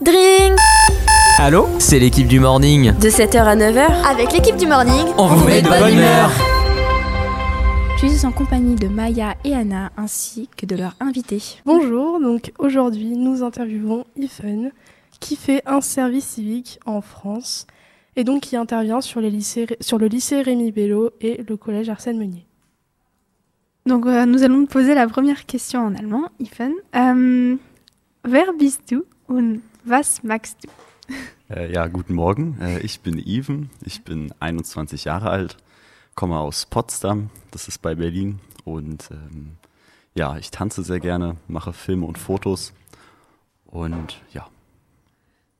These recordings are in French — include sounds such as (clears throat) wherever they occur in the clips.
Drink Allô C'est l'équipe du morning. De 7h à 9h, avec l'équipe du morning, On vous met de bonne humeur. Je suis en compagnie de Maya et Anna ainsi que de leur invité. Bonjour, donc aujourd'hui nous interviewons Ifen qui fait un service civique en France et donc qui intervient sur, les lycées, sur le lycée Rémi Bello et le collège Arsène Meunier. Donc euh, nous allons te poser la première question en allemand, Ifen. Euh, wer bist du und was magst du Äh, ja, guten Morgen. Äh, ich bin Even. Ich bin 21 Jahre alt, komme aus Potsdam, das ist bei Berlin. Und ähm, ja, ich tanze sehr gerne, mache Filme und Fotos. Und ja.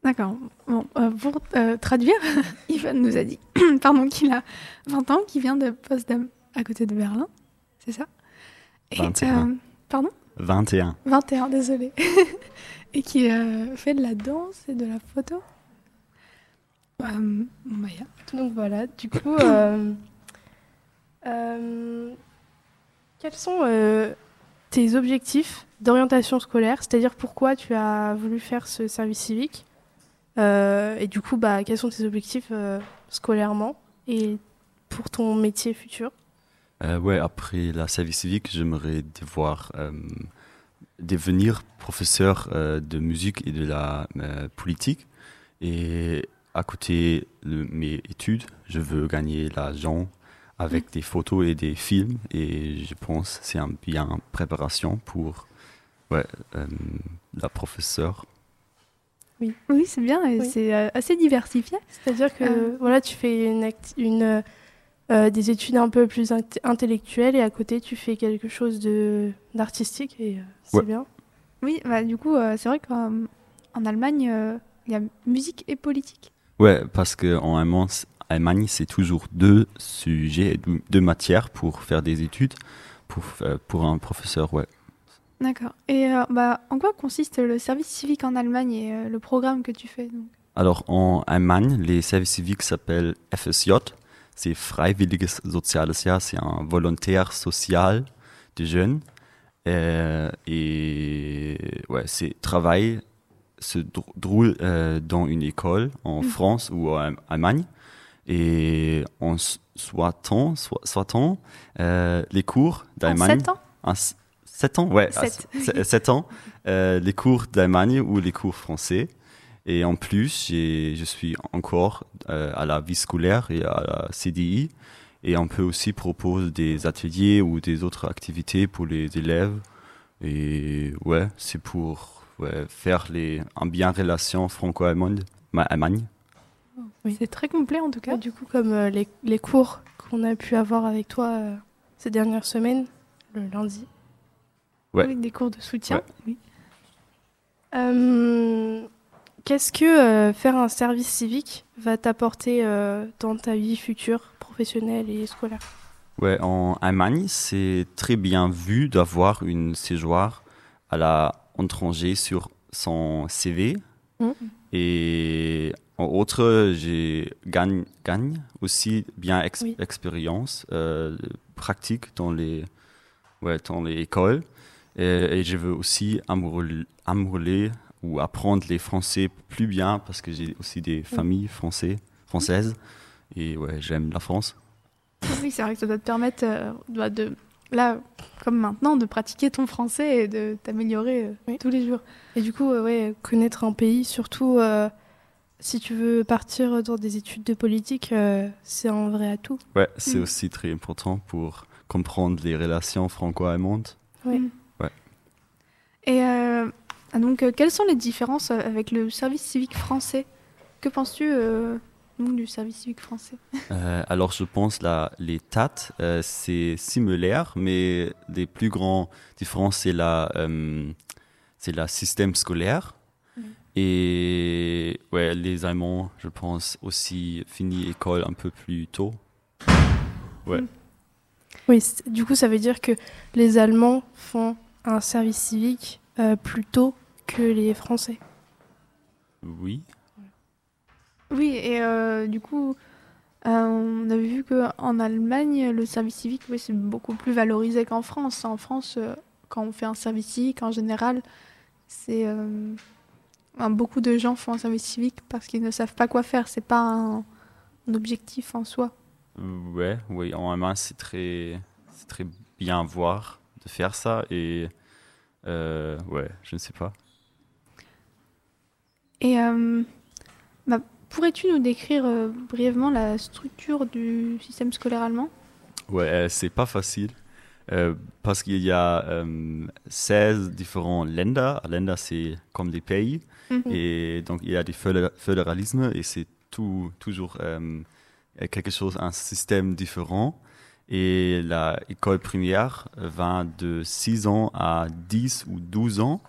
D'accord. Bon, euh, pour euh, traduire, (laughs) Ivan nous a dit (clears throat) pardon, qu'il a 20 ans, qu'il vient de Potsdam, à côté de Berlin. C'est ça Et, 21. euh, Pardon 21. 21, désolé. (laughs) et qui euh, fait de la danse et de la photo. Euh, Maya. Donc voilà, du coup, euh, euh, quels sont euh, tes objectifs d'orientation scolaire? C'est-à-dire pourquoi tu as voulu faire ce service civique? Euh, Et du coup, bah, quels sont tes objectifs euh, scolairement et pour ton métier futur? Euh, ouais, après la service civique, j'aimerais devoir euh, devenir professeur euh, de musique et de la euh, politique. Et à côté de mes études, je veux gagner l'argent avec des photos et des films. Et je pense que c'est un bien préparation pour ouais, euh, la professeure. Oui, c'est bien et Oui. c'est euh, assez diversifié. C'est-à-dire que Euh. voilà, tu fais une, euh, des études un peu plus int- intellectuelles et à côté tu fais quelque chose de d'artistique et euh, c'est Ouais. bien. Oui, bah, du coup, euh, c'est vrai qu'en en Allemagne, euh, il y a musique et politique. Ouais, parce qu'en Allemagne, c'est toujours deux sujets, deux- matières pour faire des études. Pour, euh, pour un professeur, ouais. D'accord. Et euh, bah, en quoi consiste le service civique en Allemagne et euh, le programme que tu fais donc? Alors en Allemagne, les services civiques s'appellent FSJ. C'est Freiwilliges Soziales Jahr, c'est un volontaire social de jeunes. Euh, et ouais, c'est travail se drou- déroule euh, dans une école en France ou en Allemagne. Et en s- souhaitant, soi- souhaitant euh, les cours En d'Allemagne. 7 ans? Un s- sept ans, ouais. Sept. à s- s- sept ans. euh, les cours d'Allemagne ou les cours français. Et en plus, je suis encore euh, à la vie scolaire et à la CDI. Et on peut aussi proposer des ateliers ou des autres activités pour les élèves. Et ouais, c'est pour ouais, faire les, un bien relation franco-allemande, ma- Allemagne. Oui. C'est très complet en tout cas. Du coup, comme euh, les, les cours qu'on a pu avoir avec toi euh, ces dernières semaines, le lundi. Ouais. Avec des cours de soutien. Ouais. Oui. Qu'est-ce que euh, faire un service civique va t'apporter euh, dans ta vie future, professionnelle et scolaire? Ouais, en Allemagne, c'est très bien vu d'avoir une séjour à la étranger sur son CV. Mhm. Et en autre, j'ai gagne, gagne aussi bien ex- Oui. expérience euh, pratique dans les, ouais, dans les écoles. Et, et je veux aussi amourer ou apprendre les français plus bien parce que j'ai aussi des familles français, françaises. Et ouais, j'aime la France. Oui, c'est vrai que ça doit te permettre euh, bah, de, là, comme maintenant, de pratiquer ton français et de t'améliorer euh, Oui. tous les jours. Et du coup, euh, ouais, connaître un pays, surtout euh, si tu veux partir dans des études de politique, euh, c'est un vrai atout. Ouais, c'est Mm. aussi très important pour comprendre les relations franco-allemandes. Ouais. Mm. Ouais. Et euh, ah, donc, euh, quelles sont les différences euh, avec le service civique français? Que penses-tu euh, donc, du service civique français? Euh, alors, je pense la les TAT, euh, c'est similaire, mais les plus grands différences, c'est la, euh, c'est la système scolaire. Mhm. Et ouais, les Allemands, je pense, aussi fini école un peu plus tôt. Ouais. Oui, du coup, ça veut dire que les Allemands font un service civique euh, plus tôt que les Français. Oui. Oui, et euh, du coup, euh, on avait vu qu'en Allemagne, le service civique, oui, c'est beaucoup plus valorisé qu'en France. En France, euh, quand on fait un service civique, en général, c'est enfin, beaucoup de gens font un service civique parce qu'ils ne savent pas quoi faire. C'est pas un, un objectif en soi. Ouais, oui, en Allemagne, c'est très, c'est très bien voir de faire ça et ouais, je ne sais pas. Et euh, bah, pourrais-tu nous décrire euh, brièvement la structure du système scolaire allemand? Ouais, euh, c'est pas facile parce qu'il y a euh, 16 différents Länder. Länder, c'est comme des pays. Mhm. Et donc, il y a des fédé- fédéralismes et c'est tout, toujours quelque chose, un système différent. Et la école primaire va de 6 ans à 10 ou 12 ans.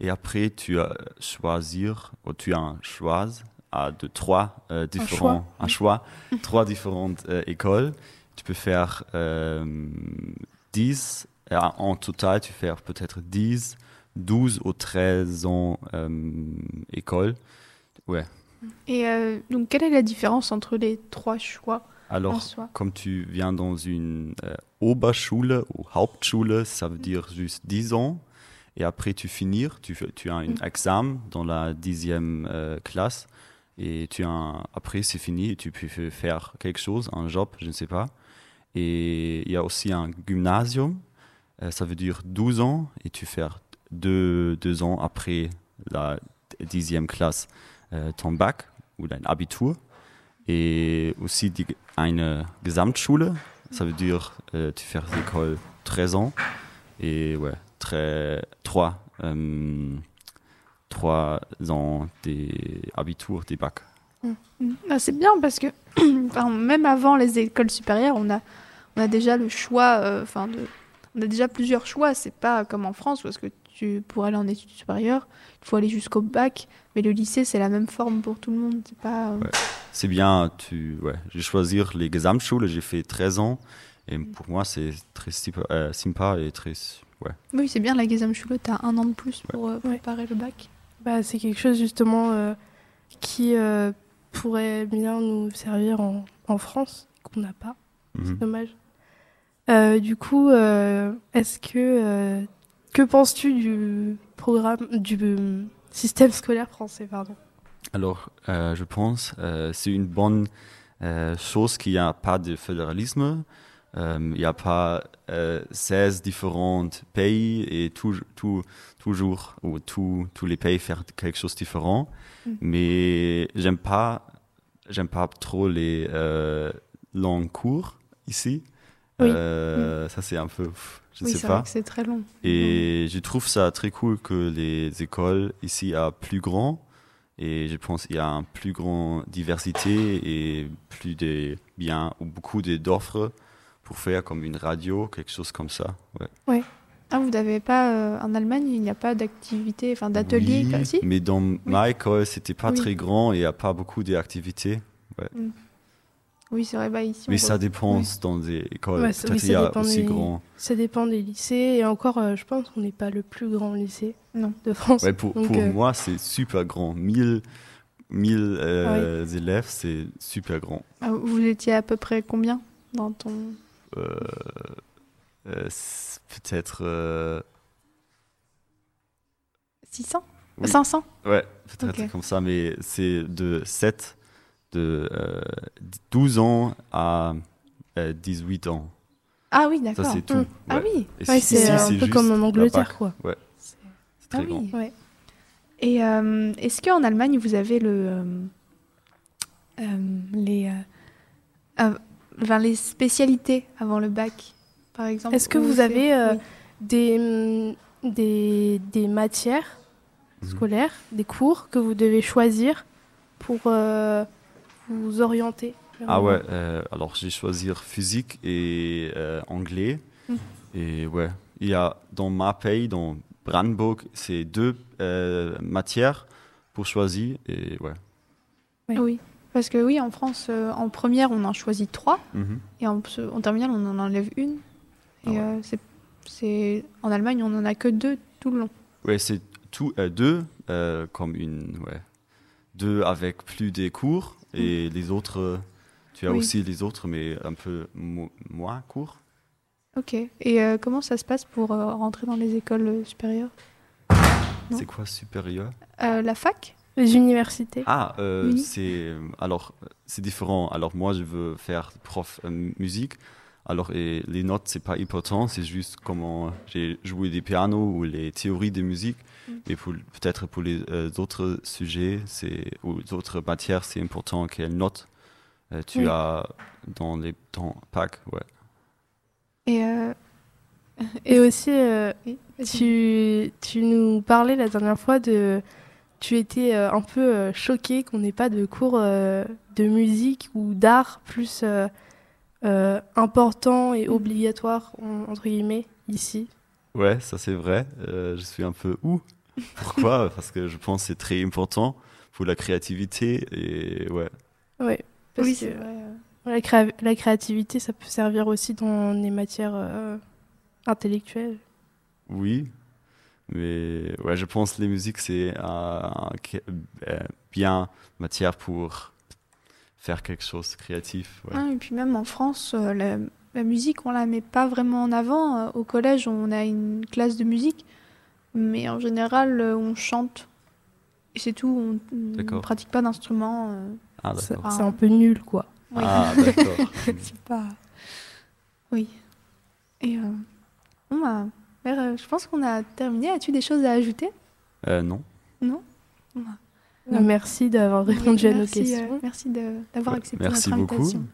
Et après, tu as choisir, ou tu as un choix à de trois euh, différents, un choix, (laughs) trois différentes euh, écoles. Tu peux faire euh, 10, et en total, tu fais peut-être 10, 12 ou 13 ans euh, école. Ouais. Et euh, donc, quelle est la différence entre les trois choix Alors, comme tu viens dans une euh, Oberschule ou Hauptschule, ça veut dire juste 10 ans. Et après, tu finis, tu, as un Mm. examen dans la dixième euh, classe. Et tu as un- après, c'est fini. Tu peux fa- faire quelque chose, un job, je ne sais pas. Et il y a aussi un gymnasium. euh, ça veut dire 12 ans. Et tu fais deux, deux ans après la dixième classe euh, ton bac ou dein Abitur. Et aussi die, eine Gesamtschule. Ça veut dire tu fais l'école 13 ans. Et ouais, très, 3, euh, 3 ans des Abitur, des bacs. Mm. Ah, c'est bien parce que (clears throat) enfin, même avant les écoles supérieures, on a, on a déjà le choix, euh, enfin de, on a déjà plusieurs choix. C'est pas comme en France où est-ce que tu pour aller en études supérieures, il faut aller jusqu'au bac, mais le lycée c'est la même forme pour tout le monde. C'est pas. euh, Ouais. C'est bien, tu, ouais, j'ai choisi les Gesamtschule, j'ai fait 13 ans. Et pour moi, c'est très euh, sympa et très. Ouais. Oui, c'est bien la Gesamtschule, t'as un an de plus pour euh, Ouais. préparer le bac. Bah, c'est quelque chose justement euh, qui euh, pourrait bien nous servir en, en France, qu'on n'a pas. Mhm. Dommage. Euh, du coup, euh, est-ce que euh, que penses-tu du programme du euh, système scolaire français, pardon? Alors, euh, je pense euh, c'est une bonne euh, chose qu'il n'y a pas de fédéralisme. Euh, il n'y a pas euh, 16 différents pays et tout, tout, toujours, ou tout- tous les pays faire quelque chose de différent. Mm. Mais j'aime pas, j'aime pas trop les euh, longs cours ici. Oui. Euh, Ça, c'est un peu, je ne oui, sais pas. c'est très long. Et je trouve ça très cool que les écoles ici soient plus grand. Et je pense qu'il y a une plus grande diversité et plus de biens ou beaucoup d'offres pour faire comme une radio, quelque chose comme ça. Ouais. Ah, vous n'avez pas euh, en Allemagne, il n'y a pas d'activité, enfin d'atelier Oui, mais dans ma école, c'était pas Oui. très grand et il n'y a pas beaucoup d'activités. Oui, c'est vrai, bah ici. Mais ça dépend oui. dans des écoles. Ouais, ça- Peut-être oui, il y ça a dépend aussi des- grand. Ça dépend des lycées et encore, euh, je pense qu'on n'est pas le plus grand lycée Non. de France. Ouais, pour Donc, pour euh, moi, c'est super grand. 1000, 1000 euh, élèves, c'est super grand. Ah, Vous étiez à peu près combien dans ton. Euh, euh, c'est peut-être. euh, 600 Oui. 500 ouais, peut-être Ok. comme ça, mais c'est de 7, de euh, 12 ans à euh, 18 ans. Ah oui, Ça, d'accord. c'est tout. Mm. Ah ouais. oui. Et ouais, c'est ici, un c'est peu juste comme en Angleterre, quoi. Ouais, C'est- c'est très Ah grand. oui. Ouais. Et euh, est-ce qu'en Allemagne, vous avez le. euh, euh, les. Enfin, les spécialités avant le bac, par exemple Est-ce que ou vous avez euh, oui. des, des, des matières Mhm. scolaires, des cours que vous devez choisir pour euh, vous orienter Ah ouais, euh, alors j'ai choisi physique et euh, anglais. Mm. Et ouais, il y a dans ma pays, dans Brandenburg, c'est deux euh, matières pour choisir. Et ouais. Ouais. Oui. Parce que oui, en France, euh, en première, on en choisit trois. Mhm. Et en, en terminale, on en enlève une. Ah Et ouais. euh, c'est, en Allemagne, on en a que deux tout le long. Ouais, c'est tout euh, deux comme une ouais deux avec plus des cours et les autres tu as Oui. aussi les autres mais un peu mo- moins courts. Ok. Et comment ça se passe pour rentrer dans les écoles supérieures? C'est quoi supérieur? La fac Les universités. Ah, euh, Oui. c'est alors c'est différent. Alors moi, je veux faire prof euh, musique. Alors et les notes, c'est pas important. C'est juste comment j'ai joué des pianos ou les théories de musique. Mm. Mais peut-être pour les euh, autres sujets, c'est ou d'autres matières, c'est important quelle note euh, tu Oui. as dans les dans pack. Ouais. Et euh, Et aussi, euh, oui, tu, tu nous parlais la dernière fois de. Tu étais euh, un peu euh, choqué qu'on n'ait pas de cours euh, de musique ou d'art plus euh, euh, important et obligatoire, en- entre guillemets, ici? Ouais, ça c'est vrai. Euh, je suis un peu où? Pourquoi? (laughs) Parce que je pense que c'est très important pour la créativité et ouais. Ouais. Parce oui, que c'est vrai. euh. la, créa- la créativité, ça peut servir aussi dans les matières euh, intellectuelles. Oui, mais ouais, je pense que les musiques, c'est euh, un- bien matière pour faire quelque chose de créatif. ouais. Ah, et puis même en France, euh, la, la musique, on la met pas vraiment en avant. Euh, Au collège, on a une classe de musique, mais en général, on chante. Et c'est tout, on ne pratique pas d'instrument. euh. Ah, C'est un peu nul, quoi. Oui. Ah, (laughs) d'accord. c'est pas. Oui. Et euh, bon, bah, je pense qu'on a terminé. As-tu des choses à ajouter? Euh, non. Non? Euh, Merci d'avoir répondu à nos euh, questions. merci d'avoir Ouais, accepté merci notre beaucoup. invitation.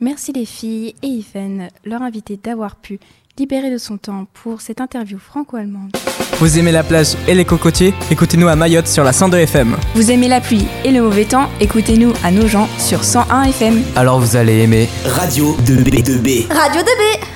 Merci les filles et Yven, leur invité d'avoir pu libérer de son temps pour cette interview franco-allemande. Vous aimez la plage et les cocotiers? Écoutez-nous à Mayotte sur la 102 FM. Vous aimez la pluie et le mauvais temps? Écoutez-nous à nos gens sur 101 FM. Alors vous allez aimer Radio 2B2B. Radio 2B